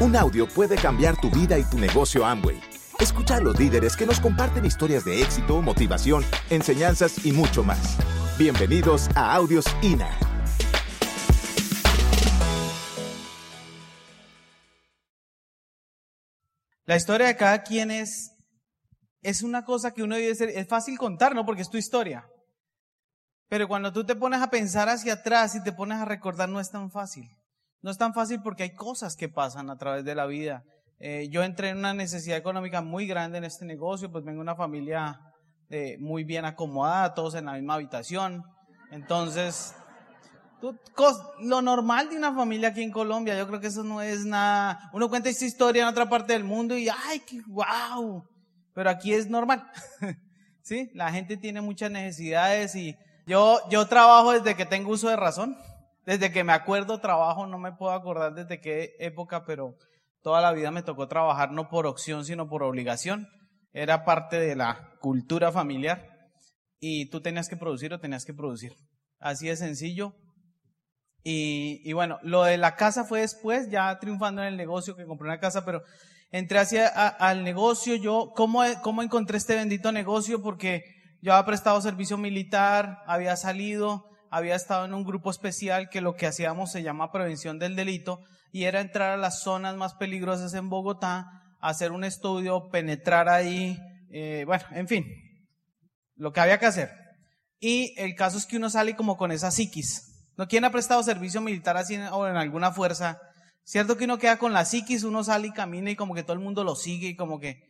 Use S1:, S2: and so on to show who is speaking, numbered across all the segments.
S1: Un audio puede cambiar tu vida y tu negocio Amway. Escucha a los líderes que nos comparten historias de éxito, motivación, enseñanzas y mucho más. Bienvenidos a Audios INA.
S2: La historia de cada quien es, es una cosa que uno debe ser, es fácil contar, ¿no? Porque es tu historia. Pero cuando tú te pones a pensar hacia atrás y te pones a recordar, no es tan fácil. No es tan fácil porque hay cosas que pasan a través de la vida. Eh, yo entré en una necesidad económica muy grande en este negocio, pues vengo de una familia eh, muy bien acomodada, todos en la misma habitación. Entonces, lo normal de una familia aquí en Colombia, yo creo que eso no es nada. Uno cuenta esta historia en otra parte del mundo y ¡ay, qué wow! Pero aquí es normal. ¿Sí? La gente tiene muchas necesidades y yo, yo trabajo desde que tengo uso de razón. Desde que me acuerdo trabajo, no me puedo acordar desde qué época, pero toda la vida me tocó trabajar no por opción, sino por obligación. Era parte de la cultura familiar y tú tenías que producir o tenías que producir. Así de sencillo. Y, y bueno, lo de la casa fue después, ya triunfando en el negocio, que compré una casa, pero entré hacia al negocio. Yo, ¿cómo, ¿cómo encontré este bendito negocio? Porque yo había prestado servicio militar, había salido, había estado en un grupo especial que lo que hacíamos se llama prevención del delito y era entrar a las zonas más peligrosas en Bogotá, hacer un estudio, penetrar ahí, eh, bueno, en fin, lo que había que hacer. Y el caso es que uno sale como con esa psiquis. ¿No? ¿Quién ha prestado servicio militar así o en alguna fuerza? Cierto que uno queda con la psiquis, uno sale y camina y como que todo el mundo lo sigue y como que,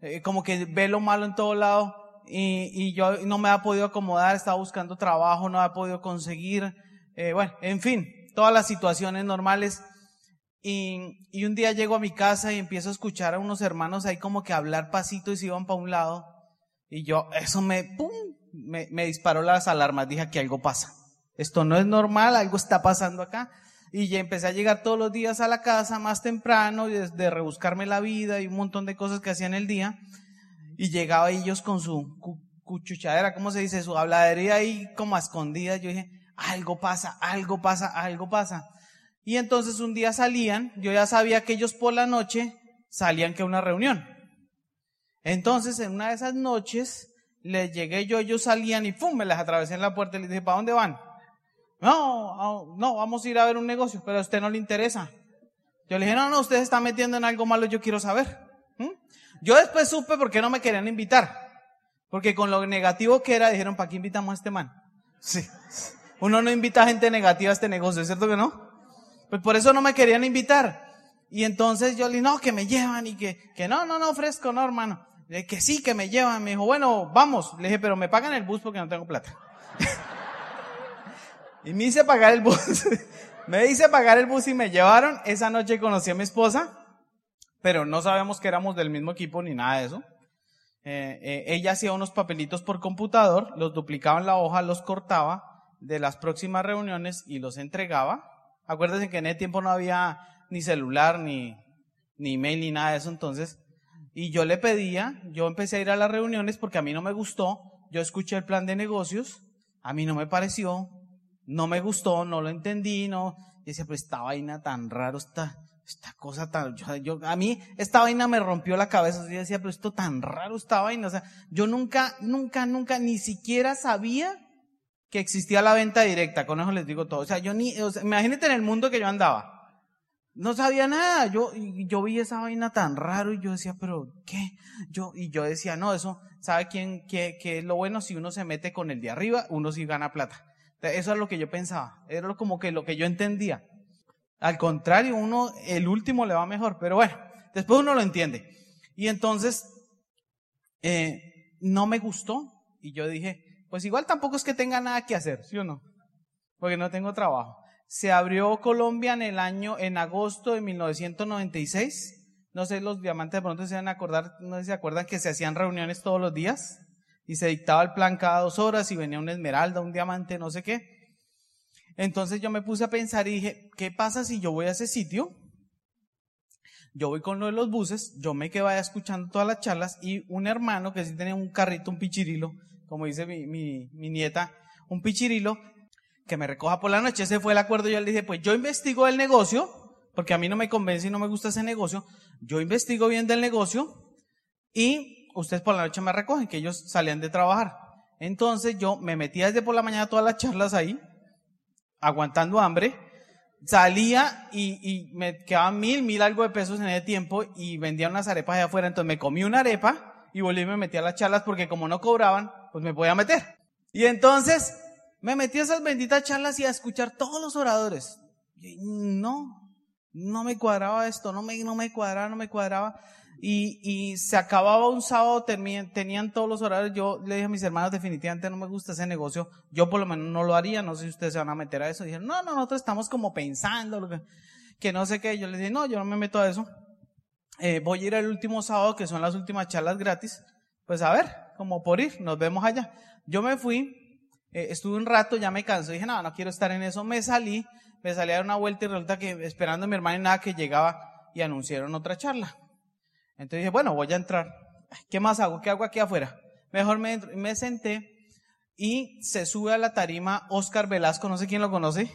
S2: eh, como que ve lo malo en todo lado y, y, yo no me ha podido acomodar, estaba buscando trabajo, no ha podido conseguir, eh, bueno, en fin, todas las situaciones normales. Y, y, un día llego a mi casa y empiezo a escuchar a unos hermanos ahí como que hablar pasito y se iban para un lado. Y yo, eso me, pum, me, disparó las alarmas, dije que algo pasa. Esto no es normal, algo está pasando acá. Y ya empecé a llegar todos los días a la casa más temprano, de, de rebuscarme la vida y un montón de cosas que hacía en el día y llegaba ellos con su cuchuchadera, ¿cómo se dice? Su habladería ahí como a escondidas. Yo dije, algo pasa, algo pasa, algo pasa. Y entonces un día salían, yo ya sabía que ellos por la noche salían que a una reunión. Entonces en una de esas noches les llegué yo, ellos salían y ¡pum! me las atravesé en la puerta y les dije, ¿para dónde van? No, no, vamos a ir a ver un negocio, pero a usted no le interesa. Yo le dije, no, no, usted se está metiendo en algo malo, yo quiero saber. Yo después supe por qué no me querían invitar. Porque con lo negativo que era, dijeron, ¿para qué invitamos a este man? Sí. Uno no invita a gente negativa a este negocio, ¿cierto que no? Pues por eso no me querían invitar. Y entonces yo le dije, no, que me llevan y que, que no, no, no, fresco, no, hermano. Le dije, que sí, que me llevan. Me dijo, bueno, vamos. Le dije, pero me pagan el bus porque no tengo plata. y me hice pagar el bus. me hice pagar el bus y me llevaron. Esa noche conocí a mi esposa pero no sabemos que éramos del mismo equipo ni nada de eso. Eh, eh, ella hacía unos papelitos por computador, los duplicaba en la hoja, los cortaba de las próximas reuniones y los entregaba. Acuérdense que en ese tiempo no había ni celular, ni, ni email, ni nada de eso, entonces. Y yo le pedía, yo empecé a ir a las reuniones porque a mí no me gustó, yo escuché el plan de negocios, a mí no me pareció, no me gustó, no lo entendí, no. Y decía, pues esta vaina tan raro está esta cosa tan, yo, a mí esta vaina me rompió la cabeza, yo decía, pero esto tan raro esta vaina, o sea, yo nunca, nunca, nunca, ni siquiera sabía que existía la venta directa, con eso les digo todo, o sea, yo ni, o sea, imagínate en el mundo que yo andaba, no sabía nada, yo, yo vi esa vaina tan raro y yo decía, pero, ¿qué? Yo, y yo decía, no, eso, ¿sabe quién, qué, qué es lo bueno? Si uno se mete con el de arriba, uno sí gana plata. Eso es lo que yo pensaba, era como que lo que yo entendía. Al contrario, uno, el último le va mejor, pero bueno, después uno lo entiende. Y entonces, eh, no me gustó y yo dije, pues igual tampoco es que tenga nada que hacer, ¿sí o no? Porque no tengo trabajo. Se abrió Colombia en el año, en agosto de 1996. No sé, los diamantes de pronto se van a acordar, no sé si se acuerdan que se hacían reuniones todos los días y se dictaba el plan cada dos horas y venía una esmeralda, un diamante, no sé qué. Entonces yo me puse a pensar y dije, ¿qué pasa si yo voy a ese sitio? Yo voy con uno de los buses, yo me quedo vaya escuchando todas las charlas y un hermano que sí tenía un carrito, un pichirilo, como dice mi nieta, un pichirilo, que me recoja por la noche. Ese fue el acuerdo. Yo le dije, pues yo investigo el negocio, porque a mí no me convence y no me gusta ese negocio. Yo investigo bien del negocio y ustedes por la noche me recogen, que ellos salían de trabajar. Entonces yo me metía desde por la mañana todas las charlas ahí, aguantando hambre, salía y, me quedaban mil, mil algo de pesos en ese tiempo y vendía unas arepas allá afuera. Entonces me comí una arepa y volví y me metí a las charlas porque como no cobraban, pues me podía meter. Y entonces me metí a esas benditas charlas y a escuchar todos los oradores. No, no me cuadraba esto, no me, no me cuadraba, no me cuadraba. Y, se acababa un sábado, tenían, todos los horarios. Yo le dije a mis hermanos, definitivamente no me gusta ese negocio. Yo por lo menos no lo haría. No sé si ustedes se van a meter a eso. Dijeron, no, no, nosotros estamos como pensando, que, que no sé qué. Yo les dije, no, yo no me meto a eso. Eh, voy a ir el último sábado, que son las últimas charlas gratis. Pues a ver, como por ir, nos vemos allá. Yo me fui, eh, estuve un rato, ya me cansé, dije, no, no quiero estar en eso. Me salí, me salí a dar una vuelta y resulta que esperando a mi hermana y nada que llegaba y anunciaron otra charla. Entonces dije, bueno, voy a entrar. ¿Qué más hago? ¿Qué hago aquí afuera? Mejor me, me senté y se sube a la tarima Oscar Velasco, no sé quién lo conoce.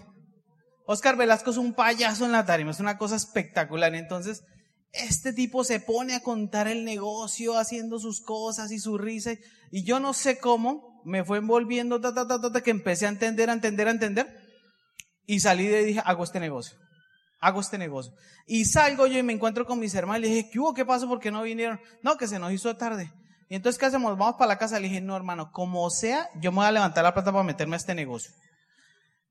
S2: Oscar Velasco es un payaso en la tarima, es una cosa espectacular. Entonces, este tipo se pone a contar el negocio, haciendo sus cosas y su risa. Y yo no sé cómo, me fue envolviendo, ta, ta, ta, ta, que empecé a entender, a entender, a entender. Y salí de y dije, hago este negocio hago este negocio. Y salgo yo y me encuentro con mis hermanos y le dije, ¿qué hubo? ¿Qué pasó? ¿Por qué no vinieron? No, que se nos hizo tarde. Y entonces, ¿qué hacemos? Vamos para la casa. Le dije, no, hermano, como sea, yo me voy a levantar la plata para meterme a este negocio.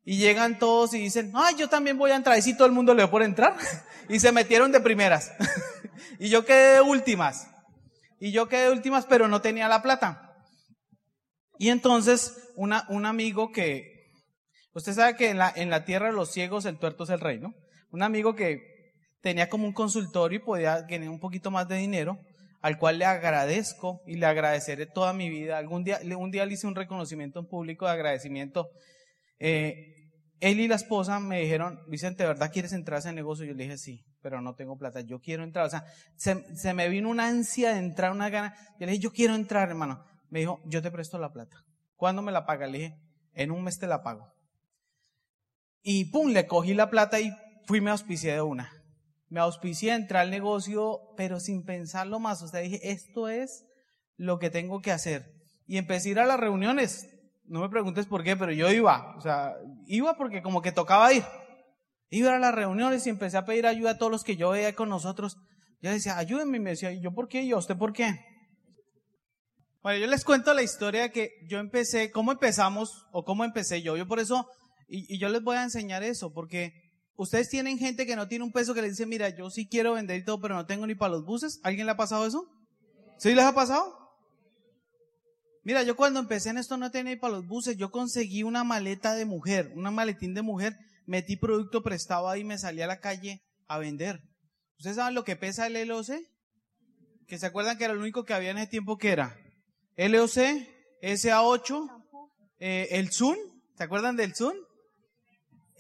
S2: Y llegan todos y dicen, ay, yo también voy a entrar. Y sí, todo el mundo le dio por entrar. y se metieron de primeras. y yo quedé de últimas. Y yo quedé de últimas, pero no tenía la plata. Y entonces, un amigo que, usted sabe que en la, en la tierra de los ciegos el tuerto es el rey, ¿no? Un amigo que tenía como un consultorio y podía ganar un poquito más de dinero, al cual le agradezco y le agradeceré toda mi vida. Algún día, un día le hice un reconocimiento en público de agradecimiento. Eh, él y la esposa me dijeron, Vicente, ¿verdad quieres entrar a ese negocio? Yo le dije, sí, pero no tengo plata, yo quiero entrar. O sea, se, se me vino una ansia de entrar, una gana. Yo le dije, yo quiero entrar, hermano. Me dijo, yo te presto la plata. ¿Cuándo me la paga? Le dije, en un mes te la pago. Y pum, le cogí la plata y fui me auspicié de una. Me auspicié, entré al negocio, pero sin pensarlo más. O sea, dije, esto es lo que tengo que hacer. Y empecé a ir a las reuniones. No me preguntes por qué, pero yo iba. O sea, iba porque como que tocaba ir. Iba a las reuniones y empecé a pedir ayuda a todos los que yo veía con nosotros. Yo decía, ayúdenme. Y me decía, ¿y yo por qué? ¿Y usted por qué? Bueno, yo les cuento la historia que yo empecé, cómo empezamos o cómo empecé yo. Yo por eso, y, y yo les voy a enseñar eso, porque Ustedes tienen gente que no tiene un peso que le dice, mira, yo sí quiero vender y todo, pero no tengo ni para los buses. ¿Alguien le ha pasado eso? ¿Sí les ha pasado? Mira, yo cuando empecé en esto no tenía ni para los buses. Yo conseguí una maleta de mujer, una maletín de mujer, metí producto prestado ahí y me salí a la calle a vender. ¿Ustedes saben lo que pesa el LOC? Que se acuerdan que era lo único que había en ese tiempo que era LOC, SA8, eh, el Zoom. ¿Se acuerdan del Zoom?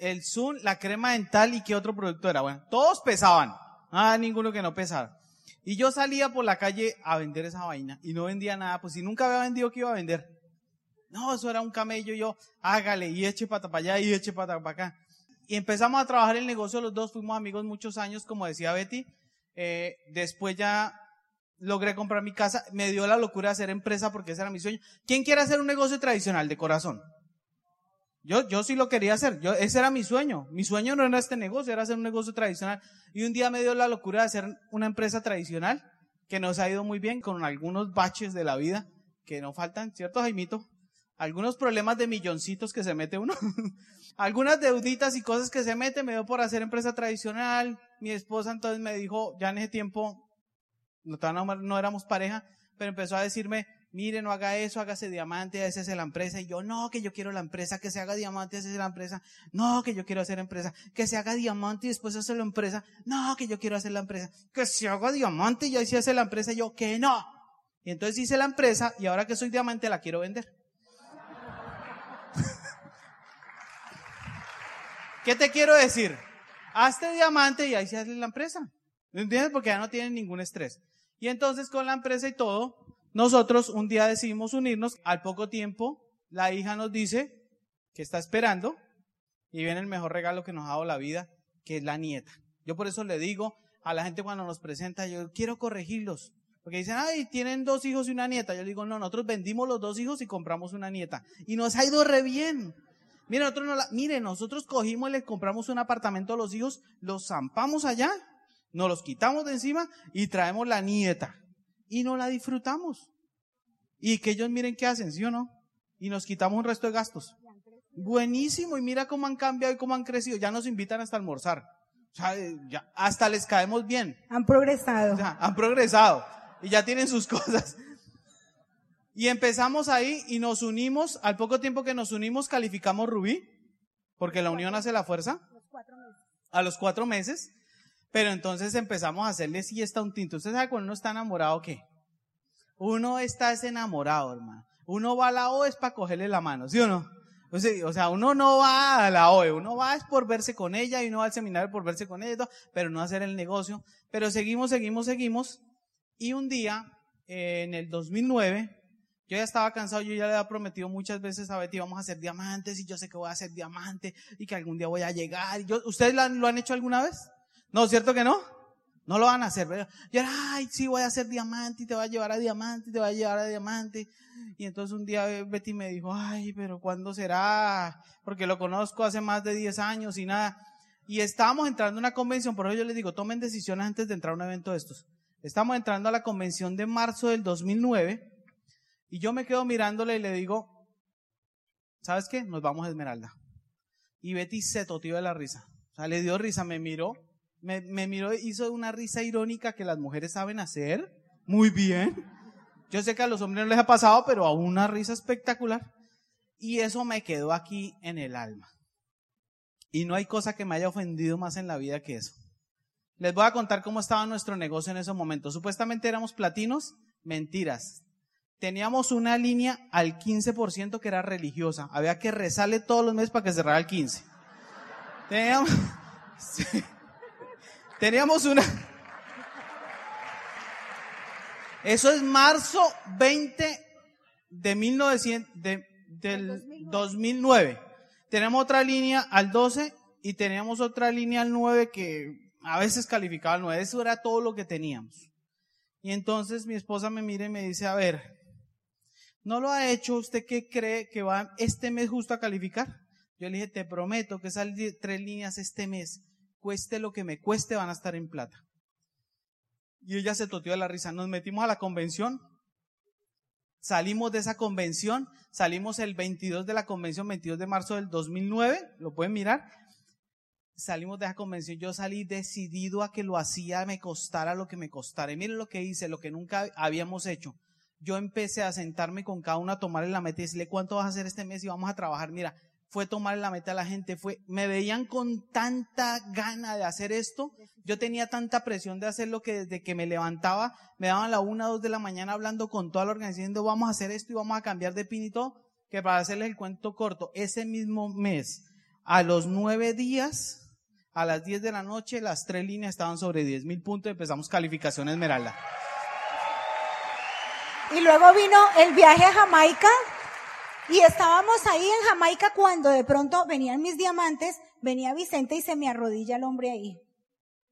S2: El Zoom, la crema dental y qué otro producto era. Bueno, todos pesaban. Ah, ninguno que no pesara. Y yo salía por la calle a vender esa vaina y no vendía nada, pues si nunca había vendido, ¿qué iba a vender? No, eso era un camello, yo, hágale y eche pata para allá y eche pata para acá. Y empezamos a trabajar el negocio los dos, fuimos amigos muchos años, como decía Betty. Eh, después ya logré comprar mi casa, me dio la locura de hacer empresa porque ese era mi sueño. ¿Quién quiere hacer un negocio tradicional de corazón? Yo, sí lo quería hacer. Yo, ese era mi sueño. Mi sueño no era este negocio, era hacer un negocio tradicional. Y un día me dio la locura de hacer una empresa tradicional que nos ha ido muy bien con algunos baches de la vida que no faltan, ¿cierto, Jaimito? Algunos problemas de milloncitos que se mete uno. Algunas deuditas y cosas que se mete. Me dio por hacer empresa tradicional. Mi esposa entonces me dijo, ya en ese tiempo, no, no éramos pareja, pero empezó a decirme, mire, no haga eso, hágase diamante, esa es la empresa. Y yo, no, que yo quiero la empresa, que se haga diamante, esa es la empresa. No, que yo quiero hacer empresa, que se haga diamante y después hacer la empresa. No, que yo quiero hacer la empresa, que se haga diamante y ahí se hace la empresa. Y yo, que no. Y entonces hice la empresa y ahora que soy diamante la quiero vender. ¿Qué te quiero decir? Hazte diamante y ahí se hace la empresa. ¿Entiendes? Porque ya no tienen ningún estrés. Y entonces con la empresa y todo, nosotros un día decidimos unirnos, al poco tiempo la hija nos dice que está esperando y viene el mejor regalo que nos ha dado la vida, que es la nieta. Yo por eso le digo a la gente cuando nos presenta, yo quiero corregirlos. Porque dicen, ay, tienen dos hijos y una nieta. Yo digo, no, nosotros vendimos los dos hijos y compramos una nieta. Y nos ha ido re bien. Mire, nosotros, no la, mire, nosotros cogimos y les compramos un apartamento a los hijos, los zampamos allá, nos los quitamos de encima y traemos la nieta. Y no la disfrutamos. Y que ellos miren qué hacen, ¿sí o no? Y nos quitamos un resto de gastos. Buenísimo, y mira cómo han cambiado y cómo han crecido. Ya nos invitan hasta almorzar. O sea, ya, hasta les caemos bien.
S3: Han progresado.
S2: O sea, han progresado y ya tienen sus cosas. Y empezamos ahí y nos unimos, al poco tiempo que nos unimos calificamos Rubí, porque la unión hace la fuerza. A los cuatro meses. Pero entonces empezamos a hacerle siesta a un tinto. ¿Usted sabe cuando uno está enamorado qué? Uno está enamorado, hermano. Uno va a la O es para cogerle la mano, ¿sí o no? O sea, uno no va a la OE, uno va es por verse con ella y uno va al seminario por verse con ella, pero no hacer el negocio. Pero seguimos, seguimos, seguimos. Y un día, en el 2009, yo ya estaba cansado, yo ya le había prometido muchas veces a Betty, vamos a hacer diamantes y yo sé que voy a hacer diamante y que algún día voy a llegar. ¿Ustedes lo han, hecho alguna vez? No, ¿cierto que no? No lo van a hacer. Pero yo ay, sí, voy a hacer diamante y te voy a llevar a diamante y te voy a llevar a diamante. Y entonces un día Betty me dijo, ay, pero ¿cuándo será? Porque lo conozco hace más de 10 años y nada. Y estábamos entrando a una convención, por eso yo les digo, tomen decisiones antes de entrar a un evento de estos. Estamos entrando a la convención de marzo del 2009 y yo me quedo mirándole y le digo, ¿sabes qué? Nos vamos a Esmeralda. Y Betty se totió de la risa. O sea, le dio risa, me miró, me, me miró, hizo una risa irónica que las mujeres saben hacer muy bien. Yo sé que a los hombres no les ha pasado, pero a una risa espectacular. Y eso me quedó aquí en el alma. Y no hay cosa que me haya ofendido más en la vida que eso. Les voy a contar cómo estaba nuestro negocio en ese momento. Supuestamente éramos platinos, mentiras. Teníamos una línea al 15% que era religiosa. Había que rezarle todos los meses para que cerrara el 15. Teníamos, teníamos una... Eso es marzo 20 de 1900, del 2009. Tenemos otra línea al 12 y teníamos otra línea al 9 que a veces calificaba al 9, eso era todo lo que teníamos. Y entonces mi esposa me mira y me dice, a ver, ¿no lo ha hecho usted que cree que va este mes justo a calificar? Yo le dije, te prometo que esas tres líneas este mes, cueste lo que me cueste, van a estar en plata. Y ella se toteó de la risa. Nos metimos a la convención, salimos de esa convención, salimos el 22 de la convención, 22 de marzo del 2009, lo pueden mirar, salimos de esa convención, yo salí decidido a que lo hacía, me costara lo que me costara. Y miren lo que hice, lo que nunca habíamos hecho. Yo empecé a sentarme con cada uno a tomarle la meta y decirle cuánto vas a hacer este mes y vamos a trabajar. Mira, fue tomarle la meta a la gente, fue, me veían con tanta gana de hacer esto. Yo tenía tanta presión de hacerlo que desde que me levantaba, me daban la una, dos de la mañana hablando con toda la organización, vamos a hacer esto y vamos a cambiar de pin que para hacerles el cuento corto, ese mismo mes, a los nueve días, a las 10 de la noche las tres líneas estaban sobre 10 mil puntos y empezamos calificación Esmeralda.
S3: Y luego vino el viaje a Jamaica y estábamos ahí en Jamaica cuando de pronto venían mis diamantes, venía Vicente y se me arrodilla el hombre ahí.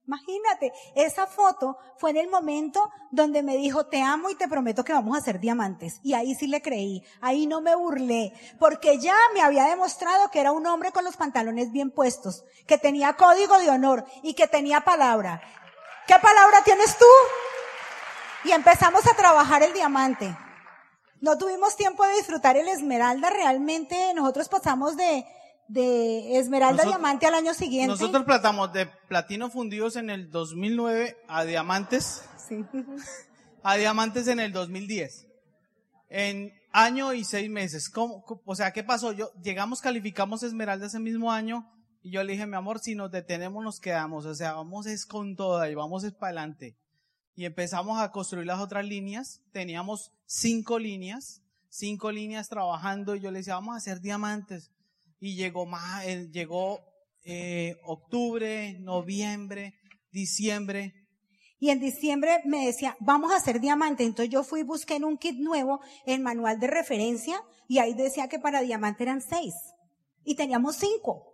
S3: Imagínate, esa foto fue en el momento donde me dijo, te amo y te prometo que vamos a ser diamantes. Y ahí sí le creí, ahí no me burlé, porque ya me había demostrado que era un hombre con los pantalones bien puestos, que tenía código de honor y que tenía palabra. ¿Qué palabra tienes tú? Y empezamos a trabajar el diamante. No tuvimos tiempo de disfrutar el esmeralda, realmente nosotros pasamos de, de esmeralda diamante al año siguiente.
S2: Nosotros platamos de platino fundidos en el 2009 a diamantes. Sí. A diamantes en el 2010. En año y seis meses. ¿Cómo, o sea, ¿qué pasó? Yo, llegamos, calificamos esmeralda ese mismo año y yo le dije, mi amor, si nos detenemos nos quedamos. O sea, vamos es con toda y vamos es para adelante. Y empezamos a construir las otras líneas. Teníamos cinco líneas, cinco líneas trabajando y yo le decía, vamos a hacer diamantes y llegó más, llegó eh, octubre, noviembre, diciembre.
S3: Y en diciembre me decía, vamos a hacer diamante. Entonces yo fui busqué en un kit nuevo el manual de referencia y ahí decía que para diamante eran seis. Y teníamos cinco.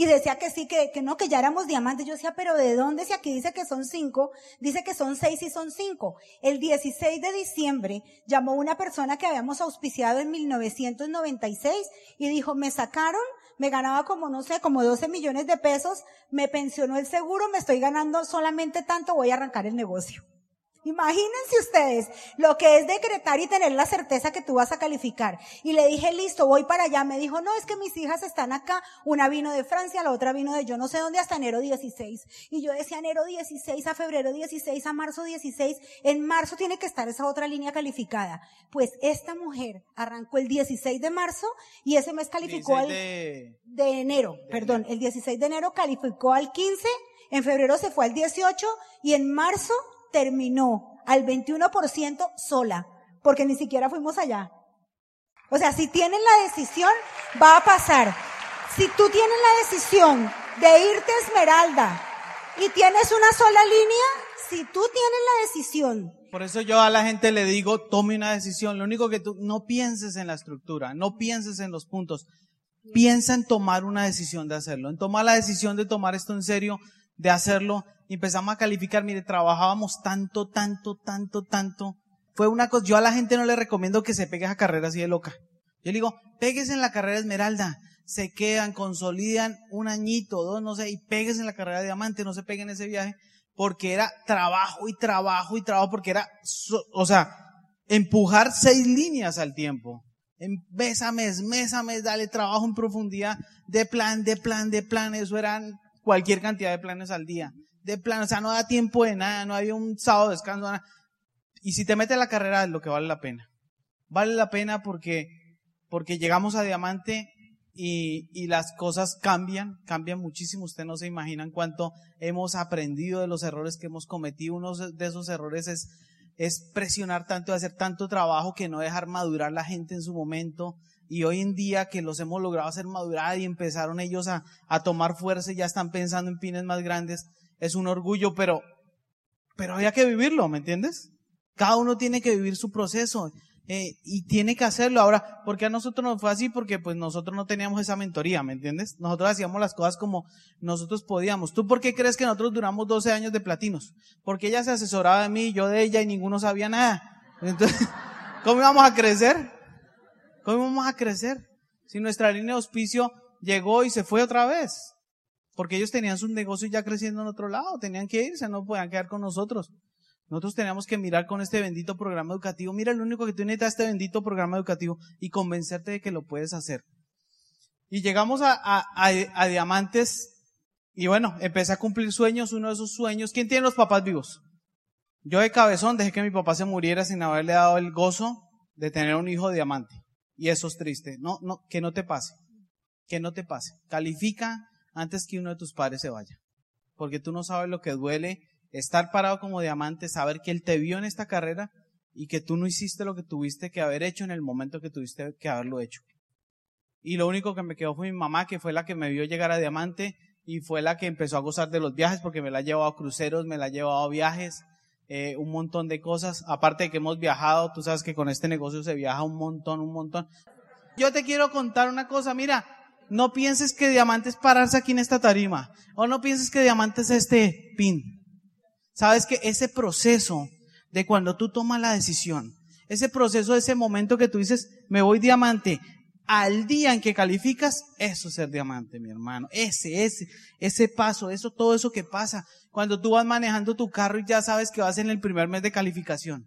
S3: Y decía que sí, que, que no, que ya éramos diamantes. Yo decía, pero ¿de dónde? Si aquí dice que son cinco, dice que son seis y son cinco. El 16 de diciembre llamó una persona que habíamos auspiciado en 1996 y dijo, me sacaron, me ganaba como, no sé, como 12 millones de pesos, me pensionó el seguro, me estoy ganando solamente tanto, voy a arrancar el negocio. Imagínense ustedes lo que es decretar y tener la certeza que tú vas a calificar. Y le dije, listo, voy para allá. Me dijo, no, es que mis hijas están acá. Una vino de Francia, la otra vino de yo no sé dónde hasta enero 16. Y yo decía enero 16 a febrero 16 a marzo 16. En marzo tiene que estar esa otra línea calificada. Pues esta mujer arrancó el 16 de marzo y ese mes calificó al,
S2: de...
S3: de enero, perdón, el 16 de enero calificó al 15, en febrero se fue al 18 y en marzo terminó al 21% sola, porque ni siquiera fuimos allá. O sea, si tienen la decisión, va a pasar. Si tú tienes la decisión de irte Esmeralda y tienes una sola línea, si tú tienes la decisión.
S2: Por eso yo a la gente le digo, tome una decisión. Lo único que tú, no pienses en la estructura, no pienses en los puntos. Piensa en tomar una decisión de hacerlo, en tomar la decisión de tomar esto en serio, de hacerlo empezamos a calificar, mire, trabajábamos tanto, tanto, tanto, tanto. Fue una cosa, yo a la gente no le recomiendo que se pegue a carrera así de loca. Yo le digo, pegues en la carrera Esmeralda, se quedan, consolidan un añito, dos, no sé, y pegues en la carrera de Diamante, no se peguen en ese viaje, porque era trabajo y trabajo y trabajo, porque era, o sea, empujar seis líneas al tiempo. En mes a mes, mes a mes, dale trabajo en profundidad, de plan, de plan, de plan, eso eran cualquier cantidad de planes al día de plan, o sea, no da tiempo de nada, no había un sábado de descanso, nada. Y si te metes en la carrera es lo que vale la pena. Vale la pena porque, porque llegamos a diamante y, y las cosas cambian, cambian muchísimo. Ustedes no se imaginan cuánto hemos aprendido de los errores que hemos cometido. Uno de esos errores es, es presionar tanto, hacer tanto trabajo que no dejar madurar la gente en su momento. Y hoy en día que los hemos logrado hacer madurar y empezaron ellos a, a tomar fuerza y ya están pensando en pines más grandes, es un orgullo, pero, pero había que vivirlo, ¿me entiendes? Cada uno tiene que vivir su proceso eh, y tiene que hacerlo. Ahora, ¿por qué a nosotros nos fue así? Porque pues nosotros no teníamos esa mentoría, ¿me entiendes? Nosotros hacíamos las cosas como nosotros podíamos. ¿Tú por qué crees que nosotros duramos 12 años de platinos? Porque ella se asesoraba de mí, yo de ella y ninguno sabía nada. Entonces, ¿cómo íbamos a crecer? ¿Cómo íbamos a crecer? Si nuestra línea de auspicio llegó y se fue otra vez. Porque ellos tenían sus negocios ya creciendo en otro lado, tenían que irse, no podían quedar con nosotros. Nosotros teníamos que mirar con este bendito programa educativo. Mira, lo único que tú necesitas este bendito programa educativo y convencerte de que lo puedes hacer. Y llegamos a, a, a, Diamantes y bueno, empecé a cumplir sueños, uno de esos sueños. ¿Quién tiene los papás vivos? Yo de cabezón dejé que mi papá se muriera sin haberle dado el gozo de tener un hijo diamante. Y eso es triste. No, no, que no te pase. Que no te pase. Califica, antes que uno de tus padres se vaya. Porque tú no sabes lo que duele estar parado como diamante, saber que él te vio en esta carrera y que tú no hiciste lo que tuviste que haber hecho en el momento que tuviste que haberlo hecho. Y lo único que me quedó fue mi mamá, que fue la que me vio llegar a diamante y fue la que empezó a gozar de los viajes porque me la ha llevado a cruceros, me la ha llevado a viajes, eh, un montón de cosas. Aparte de que hemos viajado, tú sabes que con este negocio se viaja un montón, un montón. Yo te quiero contar una cosa, mira, no pienses que diamante es pararse aquí en esta tarima. O no pienses que diamante es este pin. Sabes que ese proceso de cuando tú tomas la decisión, ese proceso, ese momento que tú dices, me voy diamante, al día en que calificas, eso es ser diamante, mi hermano. Ese, ese, ese paso, eso, todo eso que pasa. Cuando tú vas manejando tu carro y ya sabes que vas en el primer mes de calificación.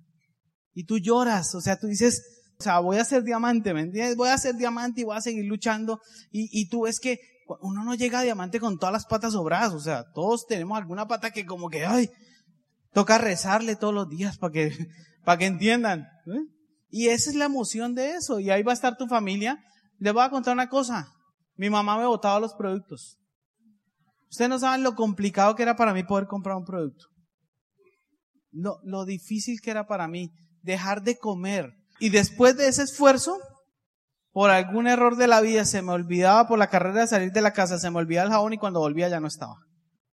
S2: Y tú lloras, o sea, tú dices, o sea, voy a ser diamante, ¿me entiendes? Voy a ser diamante y voy a seguir luchando. Y, y tú ves que uno no llega a diamante con todas las patas sobradas. O sea, todos tenemos alguna pata que como que, ay, toca rezarle todos los días para que, para que entiendan. ¿eh? Y esa es la emoción de eso. Y ahí va a estar tu familia. Les voy a contar una cosa. Mi mamá me botaba los productos. Ustedes no saben lo complicado que era para mí poder comprar un producto. Lo, lo difícil que era para mí dejar de comer y después de ese esfuerzo, por algún error de la vida, se me olvidaba por la carrera de salir de la casa, se me olvidaba el jabón y cuando volvía ya no estaba.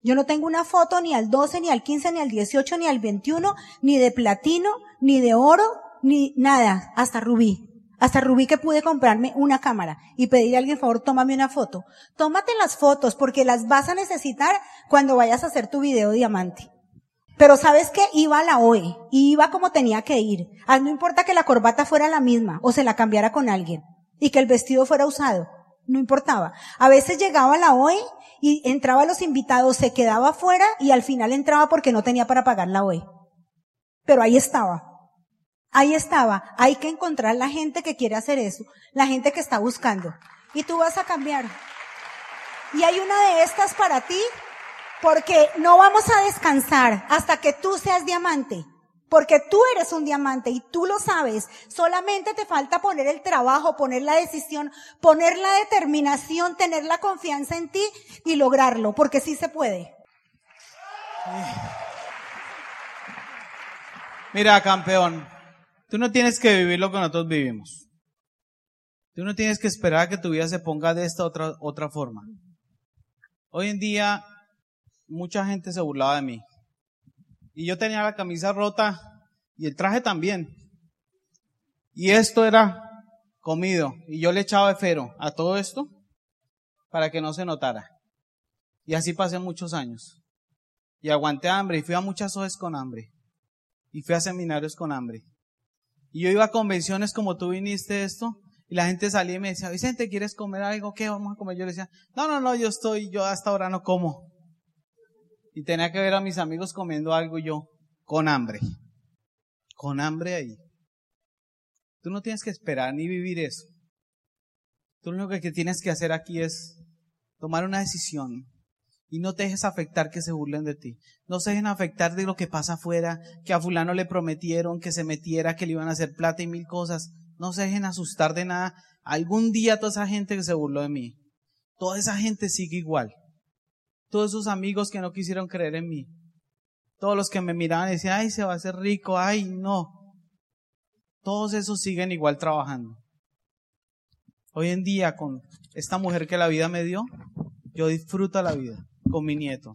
S3: Yo no tengo una foto ni al 12, ni al 15, ni al 18, ni al 21, ni de platino, ni de oro, ni nada, hasta rubí. Hasta Rubí que pude comprarme una cámara y pedirle a alguien, por favor, tómame una foto. Tómate las fotos porque las vas a necesitar cuando vayas a hacer tu video diamante. Pero sabes que iba a la OE y iba como tenía que ir. No importa que la corbata fuera la misma o se la cambiara con alguien y que el vestido fuera usado. No importaba. A veces llegaba a la OE y entraba a los invitados, se quedaba afuera y al final entraba porque no tenía para pagar la OE. Pero ahí estaba. Ahí estaba. Hay que encontrar la gente que quiere hacer eso, la gente que está buscando. Y tú vas a cambiar. Y hay una de estas para ti, porque no vamos a descansar hasta que tú seas diamante. Porque tú eres un diamante y tú lo sabes. Solamente te falta poner el trabajo, poner la decisión, poner la determinación, tener la confianza en ti y lograrlo, porque sí se puede.
S2: Mira, campeón, Tú no tienes que vivir lo que nosotros vivimos. Tú no tienes que esperar a que tu vida se ponga de esta otra, otra forma. Hoy en día, mucha gente se burlaba de mí. Y yo tenía la camisa rota y el traje también. Y esto era comido. Y yo le echaba efero a todo esto para que no se notara. Y así pasé muchos años. Y aguanté hambre y fui a muchas hojas con hambre. Y fui a seminarios con hambre. Y yo iba a convenciones como tú viniste esto, y la gente salía y me decía, Vicente, ¿quieres comer algo? ¿Qué vamos a comer? Yo le decía, no, no, no, yo estoy, yo hasta ahora no como. Y tenía que ver a mis amigos comiendo algo yo, con hambre. Con hambre ahí. Tú no tienes que esperar ni vivir eso. Tú lo único que tienes que hacer aquí es tomar una decisión y no te dejes afectar que se burlen de ti. No se dejen afectar de lo que pasa afuera, que a fulano le prometieron que se metiera, que le iban a hacer plata y mil cosas. No se dejen asustar de nada. Algún día toda esa gente que se burló de mí, toda esa gente sigue igual. Todos esos amigos que no quisieron creer en mí. Todos los que me miraban y decían, ay, se va a hacer rico, ay, no. Todos esos siguen igual trabajando. Hoy en día, con esta mujer que la vida me dio, yo disfruto la vida con mi nieto.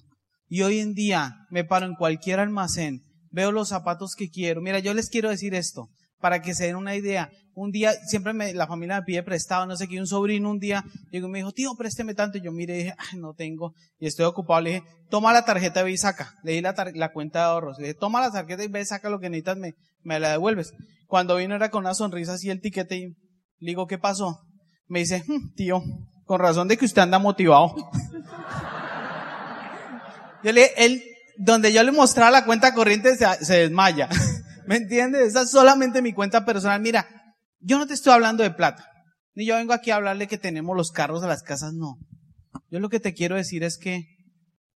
S2: Y hoy en día me paro en cualquier almacén, veo los zapatos que quiero. Mira, yo les quiero decir esto, para que se den una idea. Un día, siempre me, la familia me pide prestado, no sé qué, un sobrino un día llegó y me dijo, tío, présteme tanto. Yo mire, dije, no tengo, y estoy ocupado. Le dije, toma la tarjeta y saca. Le di la, cuenta de ahorros. Le dije, toma la tarjeta y ve saca lo que necesitas, me, la devuelves. Cuando vino era con una sonrisa así el tiquete y le digo, ¿qué pasó? Me dice, hm, tío, con razón de que usted anda motivado. Yo le, él, donde yo le mostraba la cuenta corriente se, desmaya. ¿Me entiendes? Esa es solamente mi cuenta personal. Mira, yo no te estoy hablando de plata. Ni yo vengo aquí a hablarle que tenemos los carros a las casas, no. Yo lo que te quiero decir es que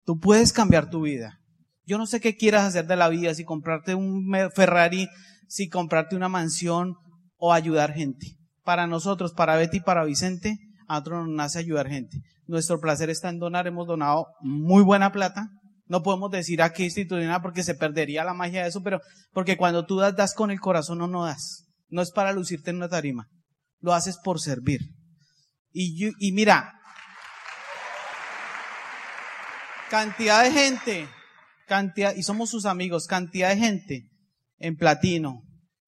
S2: tú puedes cambiar tu vida. Yo no sé qué quieras hacer de la vida, si comprarte un Ferrari, si comprarte una mansión o ayudar gente. Para nosotros, para Betty y para Vicente, nosotros nos nace ayudar gente. Nuestro placer está en donar, hemos donado muy buena plata. No podemos decir a qué institución porque se perdería la magia de eso, pero porque cuando tú das, das con el corazón o no das. No es para lucirte en una tarima. Lo haces por servir. Y, y mira, cantidad de gente, cantidad, y somos sus amigos, cantidad de gente en platino,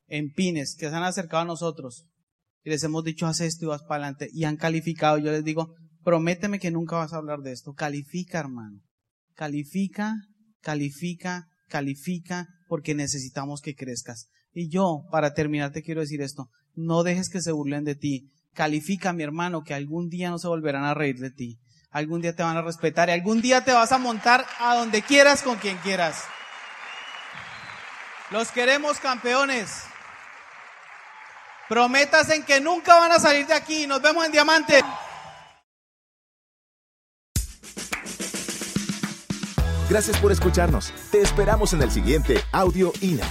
S2: en pines, que se han acercado a nosotros y les hemos dicho, haz esto y vas para adelante, y han calificado. Yo les digo, prométeme que nunca vas a hablar de esto. Califica, hermano. Califica, califica, califica, porque necesitamos que crezcas. Y yo, para terminar, te quiero decir esto. No dejes que se burlen de ti. Califica, mi hermano, que algún día no se volverán a reír de ti. Algún día te van a respetar y algún día te vas a montar a donde quieras con quien quieras. Los queremos campeones. Prometas en que nunca van a salir de aquí. Nos vemos en Diamante.
S1: Gracias por escucharnos. Te esperamos en el siguiente Audio INA.